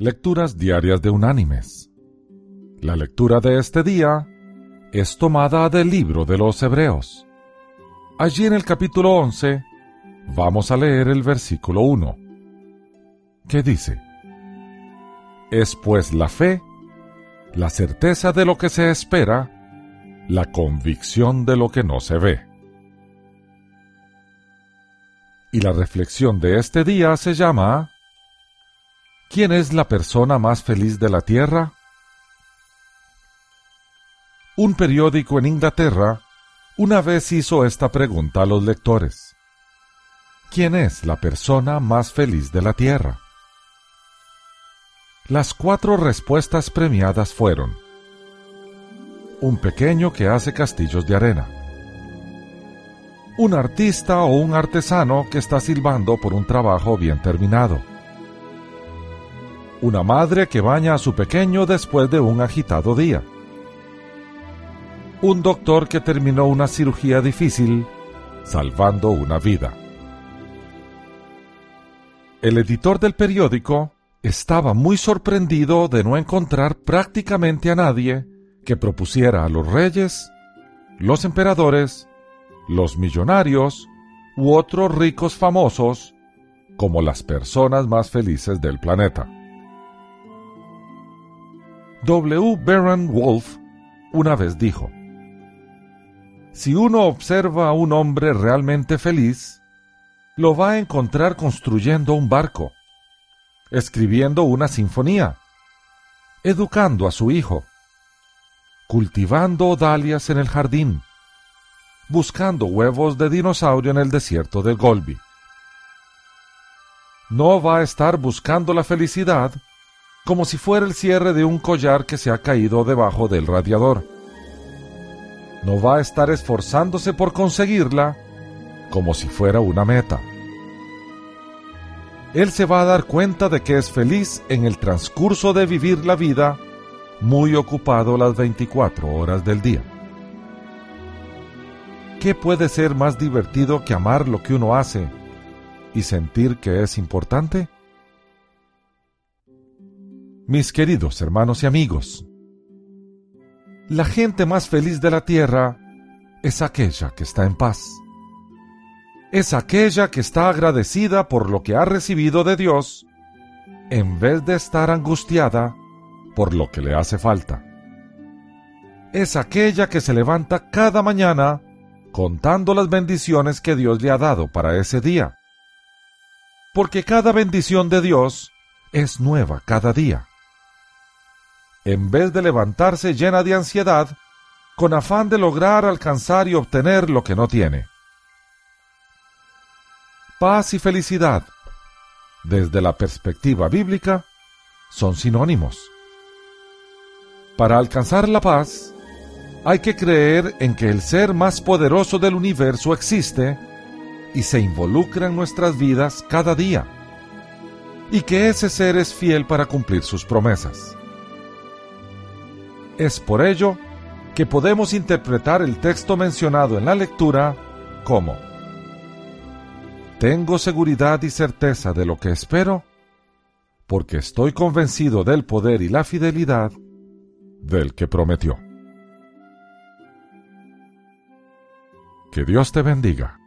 Lecturas Diarias de Unánimes. La lectura de este día es tomada del libro de los Hebreos. Allí en el capítulo 11 vamos a leer el versículo 1, que dice, Es pues la fe, la certeza de lo que se espera, la convicción de lo que no se ve. Y la reflexión de este día se llama ¿Quién es la persona más feliz de la Tierra? Un periódico en Inglaterra una vez hizo esta pregunta a los lectores. ¿Quién es la persona más feliz de la Tierra? Las cuatro respuestas premiadas fueron un pequeño que hace castillos de arena, un artista o un artesano que está silbando por un trabajo bien terminado, una madre que baña a su pequeño después de un agitado día. Un doctor que terminó una cirugía difícil salvando una vida. El editor del periódico estaba muy sorprendido de no encontrar prácticamente a nadie que propusiera a los reyes, los emperadores, los millonarios u otros ricos famosos como las personas más felices del planeta. W. Baron Wolf una vez dijo, Si uno observa a un hombre realmente feliz, lo va a encontrar construyendo un barco, escribiendo una sinfonía, educando a su hijo, cultivando dalias en el jardín, buscando huevos de dinosaurio en el desierto del Golbi. No va a estar buscando la felicidad como si fuera el cierre de un collar que se ha caído debajo del radiador. No va a estar esforzándose por conseguirla como si fuera una meta. Él se va a dar cuenta de que es feliz en el transcurso de vivir la vida muy ocupado las 24 horas del día. ¿Qué puede ser más divertido que amar lo que uno hace y sentir que es importante? Mis queridos hermanos y amigos. La gente más feliz de la tierra es aquella que está en paz. Es aquella que está agradecida por lo que ha recibido de Dios, en vez de estar angustiada por lo que le hace falta. Es aquella que se levanta cada mañana contando las bendiciones que Dios le ha dado para ese día. Porque cada bendición de Dios es nueva cada día en vez de levantarse llena de ansiedad, con afán de lograr alcanzar y obtener lo que no tiene. Paz y felicidad, desde la perspectiva bíblica, son sinónimos. Para alcanzar la paz, hay que creer en que el ser más poderoso del universo existe y se involucra en nuestras vidas cada día, y que ese ser es fiel para cumplir sus promesas. Es por ello que podemos interpretar el texto mencionado en la lectura como Tengo seguridad y certeza de lo que espero, porque estoy convencido del poder y la fidelidad del que prometió. Que Dios te bendiga.